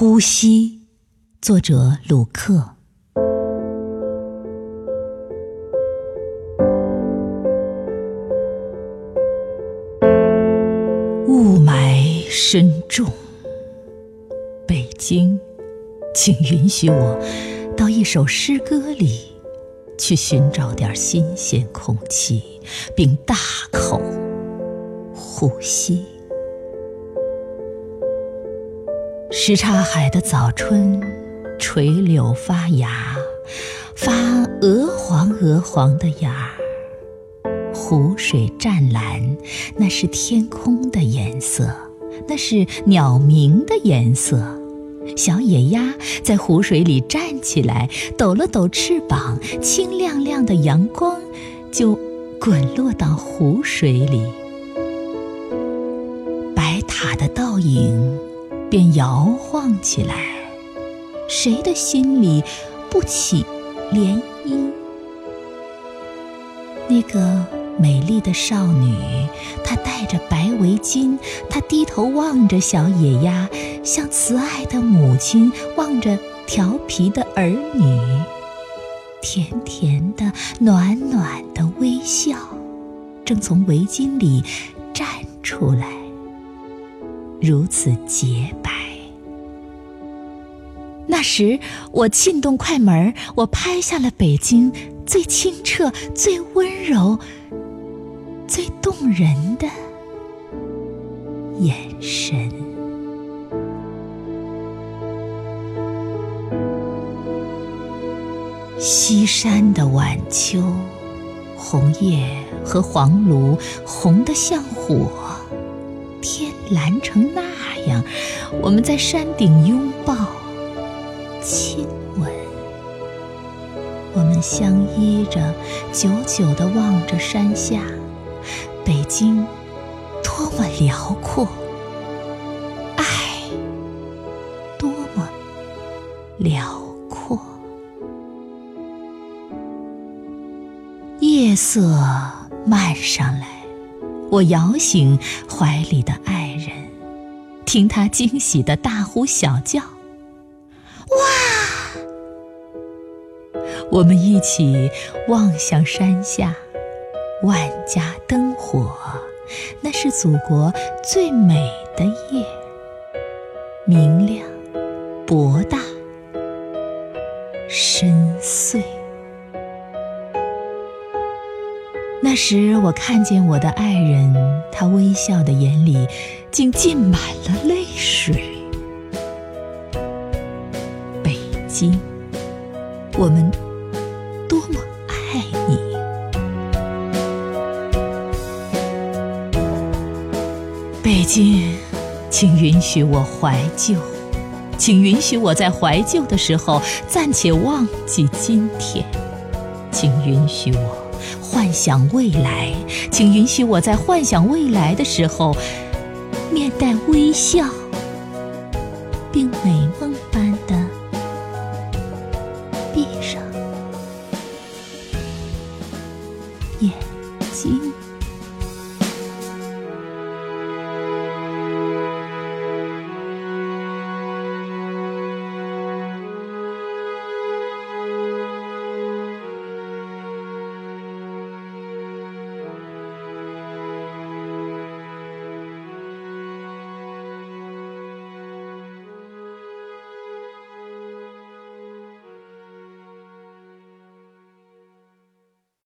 呼吸，作者鲁克。雾霾深重，北京，请允许我到一首诗歌里去寻找点新鲜空气，并大口呼吸。什刹海的早春，垂柳发芽，发鹅黄鹅黄的芽儿。湖水湛蓝，那是天空的颜色，那是鸟鸣的颜色。小野鸭在湖水里站起来，抖了抖翅膀，清亮亮的阳光就滚落到湖水里。白塔的倒影便摇晃起来，谁的心里不起涟漪？那个。美丽的少女，她戴着白围巾，她低头望着小野鸭，像慈爱的母亲望着调皮的儿女，甜甜的、暖暖的微笑，正从围巾里绽出来，如此洁白。那时，我进动快门，我拍下了北京最清澈、最温柔。最动人的眼神。西山的晚秋，红叶和黄芦红得像火，天蓝成那样，我们在山顶拥抱、亲吻，我们相依着，久久地望着山下。北京多么辽阔，爱多么辽阔。夜色漫上来，我摇醒怀里的爱，听他惊喜的大呼小叫：“哇！”我们一起望向山下。万家灯火，那是祖国最美的夜，明亮、博大、深邃。那时我看见我的爱人，他微笑的眼里竟浸满了泪水。北京，我们多么爱你！北京，请允许我怀旧，请允许我在怀旧的时候暂且忘记今天，请允许我幻想未来请允许我在幻想未来的时候面带微笑并美梦般的闭上眼睛。